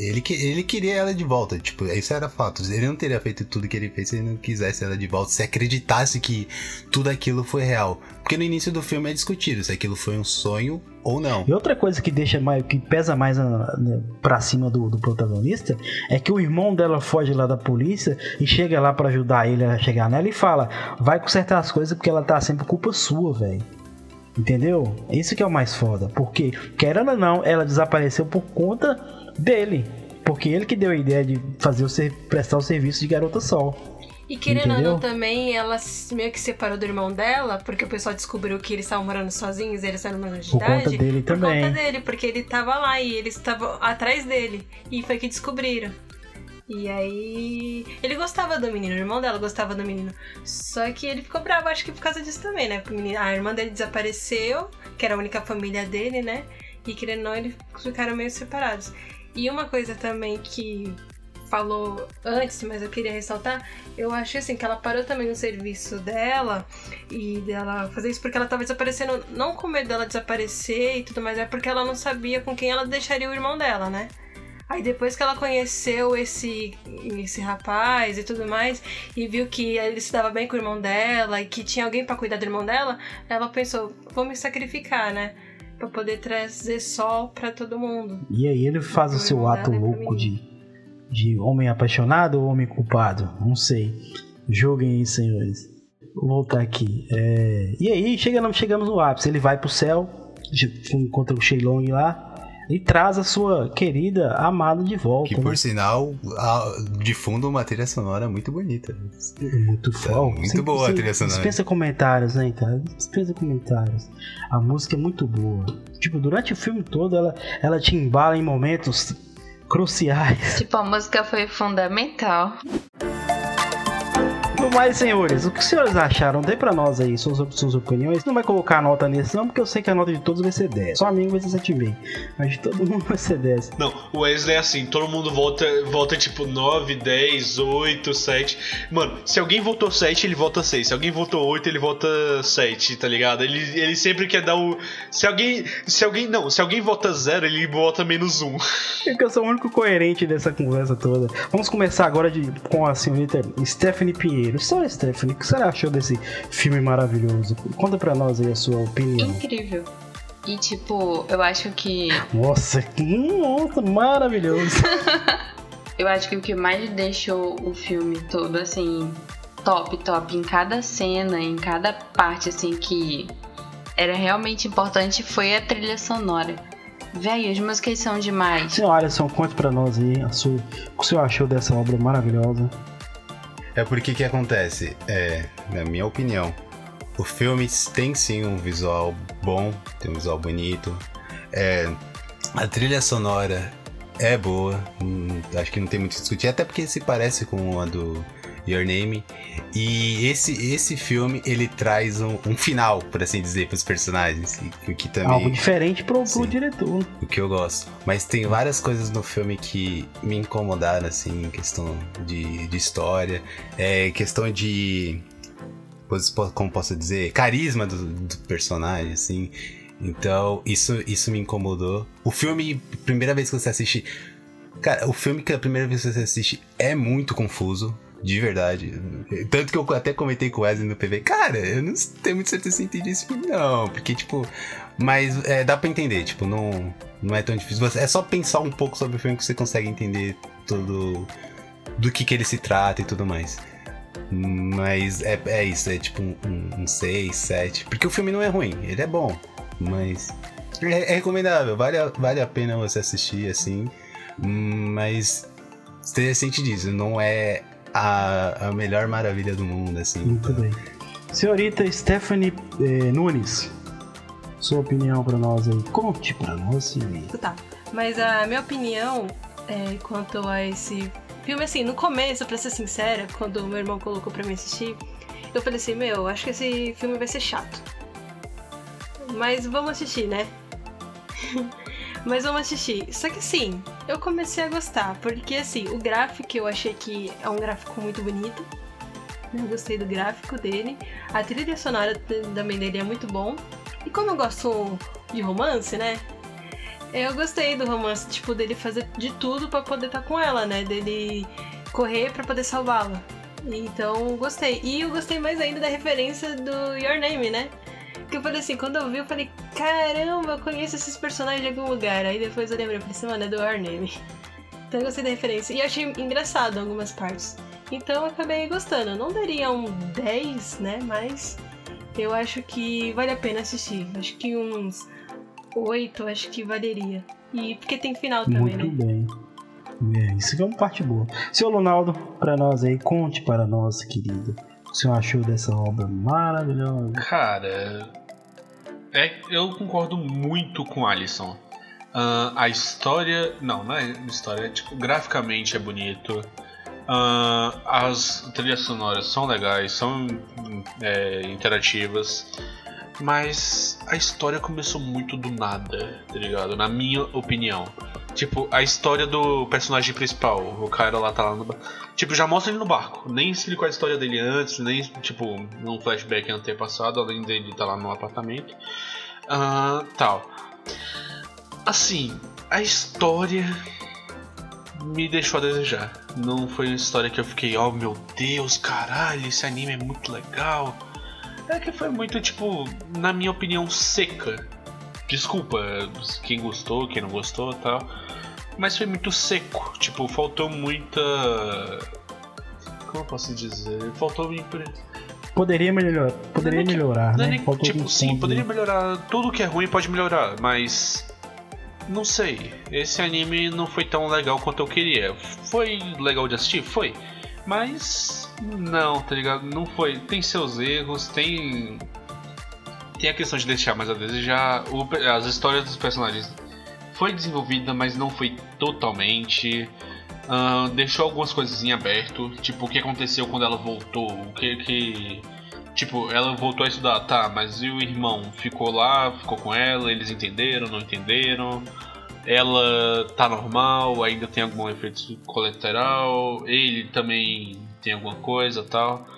ele, ele queria ela de volta. Tipo, isso era fato. Ele não teria feito tudo que ele fez se ele não quisesse ela de volta, se acreditasse que tudo aquilo foi real. Porque no início do filme é discutido se aquilo foi um sonho ou não. E outra coisa que deixa mais, que pesa mais na- na- pra cima do, do protagonista é que o irmão dela foge lá da polícia e chega lá pra ajudar ele a chegar nela e fala: vai consertar as coisas porque ela tá sempre culpa sua, velho. Entendeu? Isso que é o mais foda. Porque, querendo ou não, ela desapareceu por conta dele. Porque ele que deu a ideia de fazer o prestar o serviço de garota sol. E querendo ou não também, ela meio que separou do irmão dela, porque o pessoal descobriu que eles estavam morando sozinhos, eles eram menores de Por idade. conta dele por também. conta dele, porque ele tava lá e eles estavam atrás dele. E foi que descobriram. E aí. Ele gostava do menino, o irmão dela gostava do menino. Só que ele ficou bravo, acho que por causa disso também, né? Porque a irmã dele desapareceu, que era a única família dele, né? E querendo ou não, eles ficaram meio separados. E uma coisa também que falou antes, mas eu queria ressaltar, eu achei assim que ela parou também no serviço dela e dela fazer isso porque ela tava desaparecendo, não com medo dela desaparecer e tudo mais, é porque ela não sabia com quem ela deixaria o irmão dela, né? Aí depois que ela conheceu esse, esse rapaz e tudo mais, e viu que ele se dava bem com o irmão dela e que tinha alguém pra cuidar do irmão dela, ela pensou, vou me sacrificar, né? Pra poder trazer sol pra todo mundo. E aí ele faz o seu ato louco de, de homem apaixonado ou homem culpado? Não sei. Joguem aí, senhores. Vou voltar aqui. É, E aí chegamos, chegamos no ápice. Ele vai pro céu, encontra o Shenlong lá e traz a sua querida amada de volta. Que né? por sinal, a- de fundo uma trilha sonora muito bonita. Muito foda. muito boa a trilha sonora. Dispensa comentários, né, cara? Dispensa comentários. A música é muito boa. Tipo, durante o filme todo, ela, ela te embala em momentos cruciais. Tipo, a música foi fundamental. No mais, senhores, o que os senhores acharam? Dê pra nós aí suas, suas opiniões. Não vai colocar nota nesse, não, porque eu sei que a nota de todos vai ser 10. Só a minha vai ser 7,5. Mas de todo mundo vai ser 10. Não, o Wesley é assim, todo mundo volta, volta tipo 9, 10, 8, 7. Mano, se alguém votou 7, ele vota 6. Se alguém votou 8, ele vota 7, tá ligado? Ele, ele sempre quer dar o. Se alguém. Se alguém. Não, se alguém vota 0, ele vota menos 1. É que eu sou o único coerente dessa conversa toda. Vamos começar agora de, com a senhorita Stephanie Pinheiro. Senhora Stephanie, o que você achou desse filme maravilhoso? Conta pra nós aí a sua opinião. Incrível. E tipo, eu acho que. Nossa, que nossa, maravilhoso. Eu acho que o que mais deixou o filme todo assim, top, top, em cada cena, em cada parte assim que era realmente importante foi a trilha sonora. Véi, as músicas são demais. Senhor Alisson, conte pra nós aí a sua, o que o senhor achou dessa obra maravilhosa. É porque que acontece? É, na minha opinião, o filme tem sim um visual bom, tem um visual bonito. É, a trilha sonora é boa, hum, acho que não tem muito o que discutir, até porque se parece com a do Your Name. E esse, esse filme, ele traz um, um final, por assim dizer, para os personagens. O que também. Algo diferente pro, pro Sim. diretor. O que eu gosto. Mas tem várias coisas no filme que me incomodaram, assim, em questão de, de história, é, questão de. Como posso dizer? Carisma do, do personagem, assim. Então, isso, isso me incomodou. O filme, primeira vez que você assiste. Cara, o filme que a primeira vez que você assiste é muito confuso. De verdade. Tanto que eu até comentei com o Wesley no PV. Cara, eu não tenho muita certeza se entendi esse filme, não. Porque, tipo. Mas é, dá pra entender, tipo, não, não é tão difícil. É só pensar um pouco sobre o filme que você consegue entender tudo. Do que, que ele se trata e tudo mais. Mas é, é isso, é tipo um, um, um 6, 7. Porque o filme não é ruim, ele é bom. Mas. É, é recomendável, vale a, vale a pena você assistir assim. Mas. Você sente disso, não é a, a melhor maravilha do mundo, assim. Muito bem. Senhorita Stephanie eh, Nunes, sua opinião pra nós aí. Conte pra nós, senhorita. Tá. Mas a minha opinião é, quanto a esse filme, assim, no começo, pra ser sincera, quando o meu irmão colocou pra mim assistir, eu falei assim, meu, acho que esse filme vai ser chato. Mas vamos assistir, né? Mas vamos assistir. Só que assim, eu comecei a gostar, porque assim, o gráfico eu achei que é um gráfico muito bonito. Eu gostei do gráfico dele. A trilha sonora também dele é muito bom. E como eu gosto de romance, né? Eu gostei do romance, tipo, dele fazer de tudo pra poder estar com ela, né? Dele correr pra poder salvá-la. Então, gostei. E eu gostei mais ainda da referência do Your Name, né? Que eu falei assim, quando eu vi, eu falei, caramba, eu conheço esses personagens de algum lugar. Aí depois eu lembrei, eu falei assim, mano, é do Name. Então eu gostei da referência. E eu achei engraçado algumas partes. Então eu acabei gostando. Eu não daria um 10, né? Mas eu acho que vale a pena assistir. Acho que uns 8, acho que valeria. E porque tem final também, Muito né? bem. É, isso é uma parte boa. Seu Ronaldo, pra nós aí, conte para nós, querido. O que o senhor achou dessa obra maravilhosa? Cara, é, eu concordo muito com Alisson. Ah, a história. Não, não é história, é, tipo, graficamente é bonito. Ah, as trilhas sonoras são legais, são é, interativas. Mas a história começou muito do nada, tá ligado? Na minha opinião. Tipo, a história do personagem principal, o cara lá tá lá no. Tipo, já mostra ele no barco. Nem explicou a história dele antes, nem, tipo, num flashback antepassado, além dele estar lá no apartamento. Ah, tal. Assim, a história me deixou a desejar. Não foi uma história que eu fiquei, oh meu Deus, caralho, esse anime é muito legal. É que foi muito, tipo, na minha opinião, seca. Desculpa quem gostou, quem não gostou e tal. Mas foi muito seco. Tipo, faltou muita. Como eu posso dizer? Faltou Poderia melhorar, poderia Não é melhorar, não é né? tipo, sim, poderia melhorar. Tudo que é ruim pode melhorar, mas. Não sei. Esse anime não foi tão legal quanto eu queria. Foi legal de assistir? Foi. Mas. Não, tá ligado? Não foi. Tem seus erros, tem. Tem a questão de deixar mais a desejar. As histórias dos personagens foi desenvolvida, mas não foi totalmente. Ah, deixou algumas coisas em aberto, tipo o que aconteceu quando ela voltou, o que que. Tipo, ela voltou a estudar, tá, mas e o irmão? Ficou lá, ficou com ela, eles entenderam, não entenderam? Ela tá normal, ainda tem algum efeito colateral, ele também tem alguma coisa tal.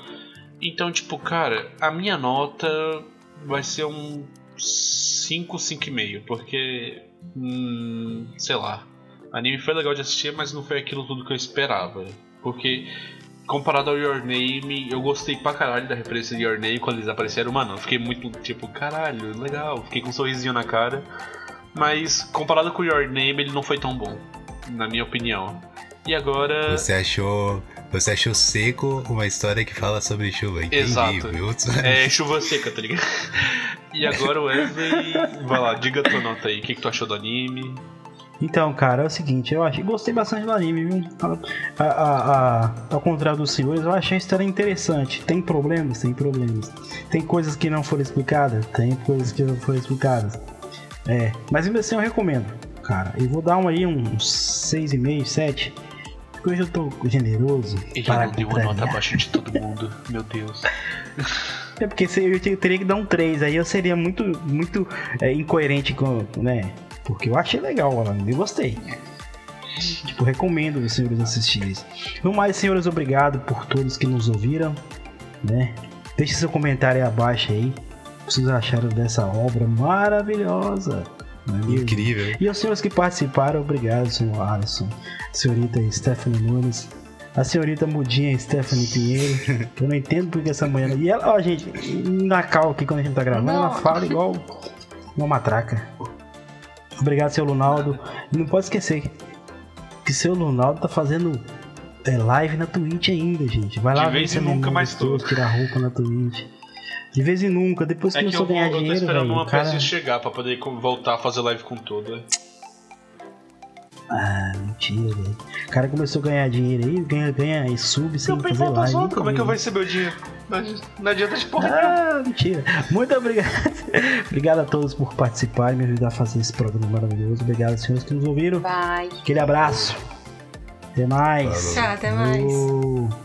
Então, tipo, cara, a minha nota vai ser um 5, 5,5, porque. Hum, sei lá. O anime foi legal de assistir, mas não foi aquilo tudo que eu esperava. Porque, comparado ao Your Name, eu gostei pra caralho da referência de Your Name quando eles apareceram. Mano, eu fiquei muito tipo, caralho, legal. Fiquei com um sorrisinho na cara. Mas, comparado com Your Name, ele não foi tão bom, na minha opinião. E agora. Você achou. Você achou seco uma história que fala sobre chuva. Entendi, Exato. viu? É chuva seca, tá ligado? E agora o Wesley. Vai lá, diga a tua nota aí. O que, que tu achou do anime? Então, cara, é o seguinte, eu achei, gostei bastante do anime, viu? A, a, a, ao contrário dos senhores, eu achei a história interessante. Tem problemas? Tem problemas. Tem coisas que não foram explicadas? Tem coisas que não foram explicadas. É, mas ainda assim eu recomendo, cara. Eu vou dar um aí, uns 6,5, 7. Porque hoje eu tô generoso. Ele não deu uma nota abaixo de todo mundo. Meu Deus. É porque se- eu te- teria que dar um 3, aí eu seria muito, muito é, incoerente com, né? Porque eu achei legal o anime, eu gostei. Tipo, recomendo os senhores assistirem. No mais, senhores, obrigado por todos que nos ouviram, né? Deixe seu comentário aí abaixo aí. O que vocês acharam dessa obra maravilhosa? É mesmo? Incrível. E aos senhores que participaram, obrigado, senhor Alisson, senhorita Stephanie Nunes, a senhorita Mudinha Stephanie Pinheiro, que eu não entendo porque essa manhã. E ela, ó, gente, na cal aqui quando a gente tá gravando, ela Não. fala igual uma matraca. Obrigado, seu Lunaldo. E não pode esquecer que seu Lunaldo tá fazendo é, live na Twitch ainda, gente. Vai lá De ver vez em nunca, mas tô. tirar roupa na Twitch. De vez em nunca, depois que É que começou eu, a ganhar vou, eu tô dinheiro, esperando uma cara... peça chegar pra poder voltar a fazer live com tudo. Ah, mentira, velho. O cara começou a ganhar dinheiro aí, ganha, ganha sub sem fazer live. Como é que eu vou receber o dinheiro? Não, adianta de porra. Ah, mentira. Muito obrigado. obrigado a todos por participar e me ajudar a fazer esse programa maravilhoso. Obrigado, senhores que nos ouviram. Vai. Aquele abraço. Até mais. Tchau, até mais.